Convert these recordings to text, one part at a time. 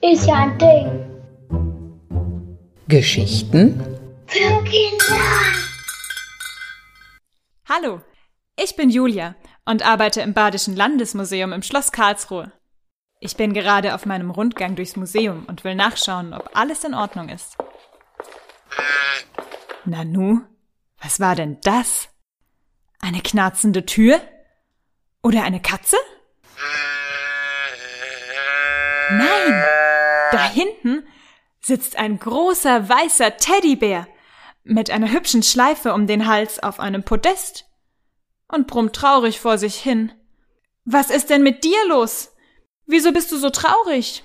Ist ja ein Ding. Geschichten Für Kinder. Hallo, ich bin Julia und arbeite im Badischen Landesmuseum im Schloss Karlsruhe. Ich bin gerade auf meinem Rundgang durchs Museum und will nachschauen, ob alles in Ordnung ist. Nanu, was war denn das? Eine knarzende Tür? Oder eine Katze? Nein, da hinten sitzt ein großer weißer Teddybär mit einer hübschen Schleife um den Hals auf einem Podest und brummt traurig vor sich hin. Was ist denn mit dir los? Wieso bist du so traurig?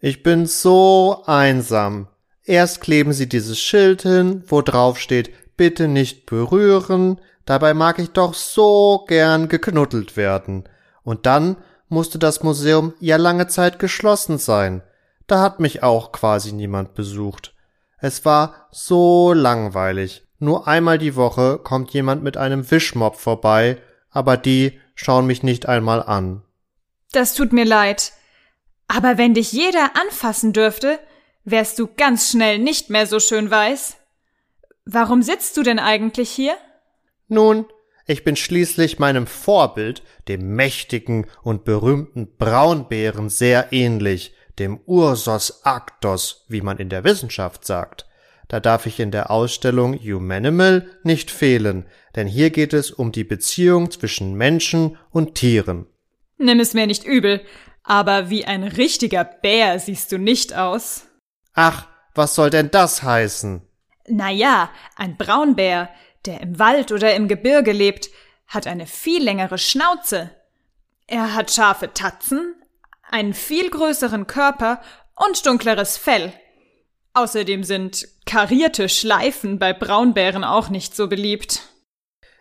Ich bin so einsam. Erst kleben sie dieses Schild hin, wo drauf steht, bitte nicht berühren, dabei mag ich doch so gern geknuddelt werden. Und dann musste das Museum ja lange Zeit geschlossen sein. Da hat mich auch quasi niemand besucht. Es war so langweilig. Nur einmal die Woche kommt jemand mit einem Wischmopp vorbei, aber die schauen mich nicht einmal an. Das tut mir leid. Aber wenn dich jeder anfassen dürfte, wärst du ganz schnell nicht mehr so schön weiß. Warum sitzt du denn eigentlich hier? Nun, ich bin schließlich meinem Vorbild, dem mächtigen und berühmten Braunbären, sehr ähnlich, dem Ursos actos, wie man in der Wissenschaft sagt. Da darf ich in der Ausstellung Humanimal nicht fehlen, denn hier geht es um die Beziehung zwischen Menschen und Tieren. Nimm es mir nicht übel, aber wie ein richtiger Bär siehst du nicht aus. Ach, was soll denn das heißen? Na ja, ein Braunbär, der im Wald oder im Gebirge lebt, hat eine viel längere Schnauze. Er hat scharfe Tatzen, einen viel größeren Körper und dunkleres Fell. Außerdem sind karierte Schleifen bei Braunbären auch nicht so beliebt.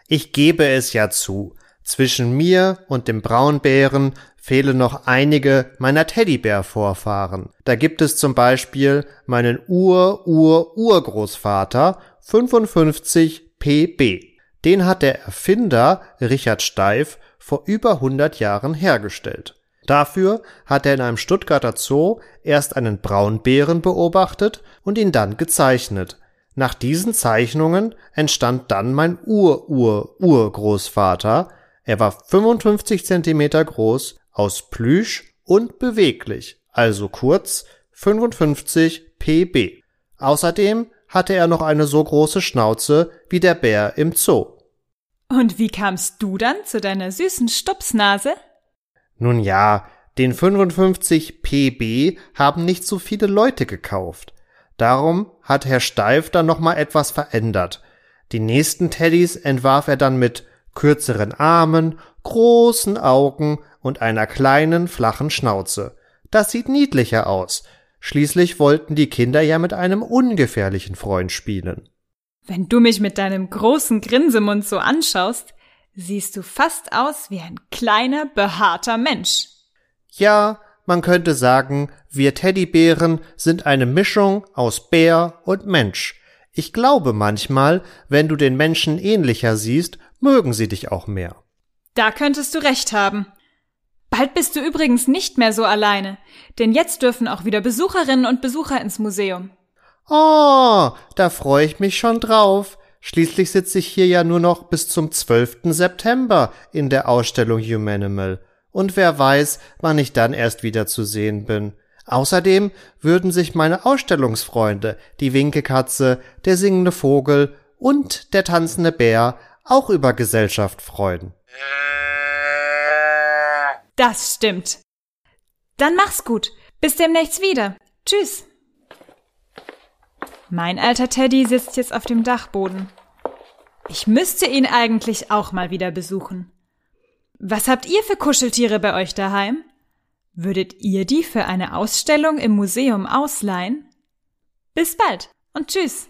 Ich gebe es ja zu. Zwischen mir und dem Braunbären fehlen noch einige meiner Teddybär-Vorfahren. Da gibt es zum Beispiel meinen Ur-Ur-Urgroßvater 55 PB. Den hat der Erfinder Richard Steif vor über 100 Jahren hergestellt. Dafür hat er in einem Stuttgarter Zoo erst einen Braunbären beobachtet und ihn dann gezeichnet. Nach diesen Zeichnungen entstand dann mein Ur-Ur-Urgroßvater. Er war 55 Zentimeter groß, aus Plüsch und beweglich, also kurz 55 PB. Außerdem hatte er noch eine so große Schnauze wie der Bär im Zoo. Und wie kamst du dann zu deiner süßen Stupsnase? Nun ja, den 55 PB haben nicht so viele Leute gekauft. Darum hat Herr Steif dann noch mal etwas verändert. Die nächsten Teddys entwarf er dann mit kürzeren Armen, großen Augen und einer kleinen flachen Schnauze. Das sieht niedlicher aus. Schließlich wollten die Kinder ja mit einem ungefährlichen Freund spielen. Wenn du mich mit deinem großen Grinsemund so anschaust, siehst du fast aus wie ein kleiner, behaarter Mensch. Ja, man könnte sagen, wir Teddybären sind eine Mischung aus Bär und Mensch. Ich glaube manchmal, wenn du den Menschen ähnlicher siehst, mögen sie dich auch mehr. Da könntest du recht haben. Bald bist du übrigens nicht mehr so alleine, denn jetzt dürfen auch wieder Besucherinnen und Besucher ins Museum. Oh, da freue ich mich schon drauf. Schließlich sitze ich hier ja nur noch bis zum 12. September in der Ausstellung Humanimal. Und wer weiß, wann ich dann erst wieder zu sehen bin. Außerdem würden sich meine Ausstellungsfreunde, die Winkekatze, der singende Vogel und der tanzende Bär auch über Gesellschaft freuen. Das stimmt. Dann mach's gut. Bis demnächst wieder. Tschüss. Mein alter Teddy sitzt jetzt auf dem Dachboden. Ich müsste ihn eigentlich auch mal wieder besuchen. Was habt ihr für Kuscheltiere bei euch daheim? Würdet ihr die für eine Ausstellung im Museum ausleihen? Bis bald und tschüss.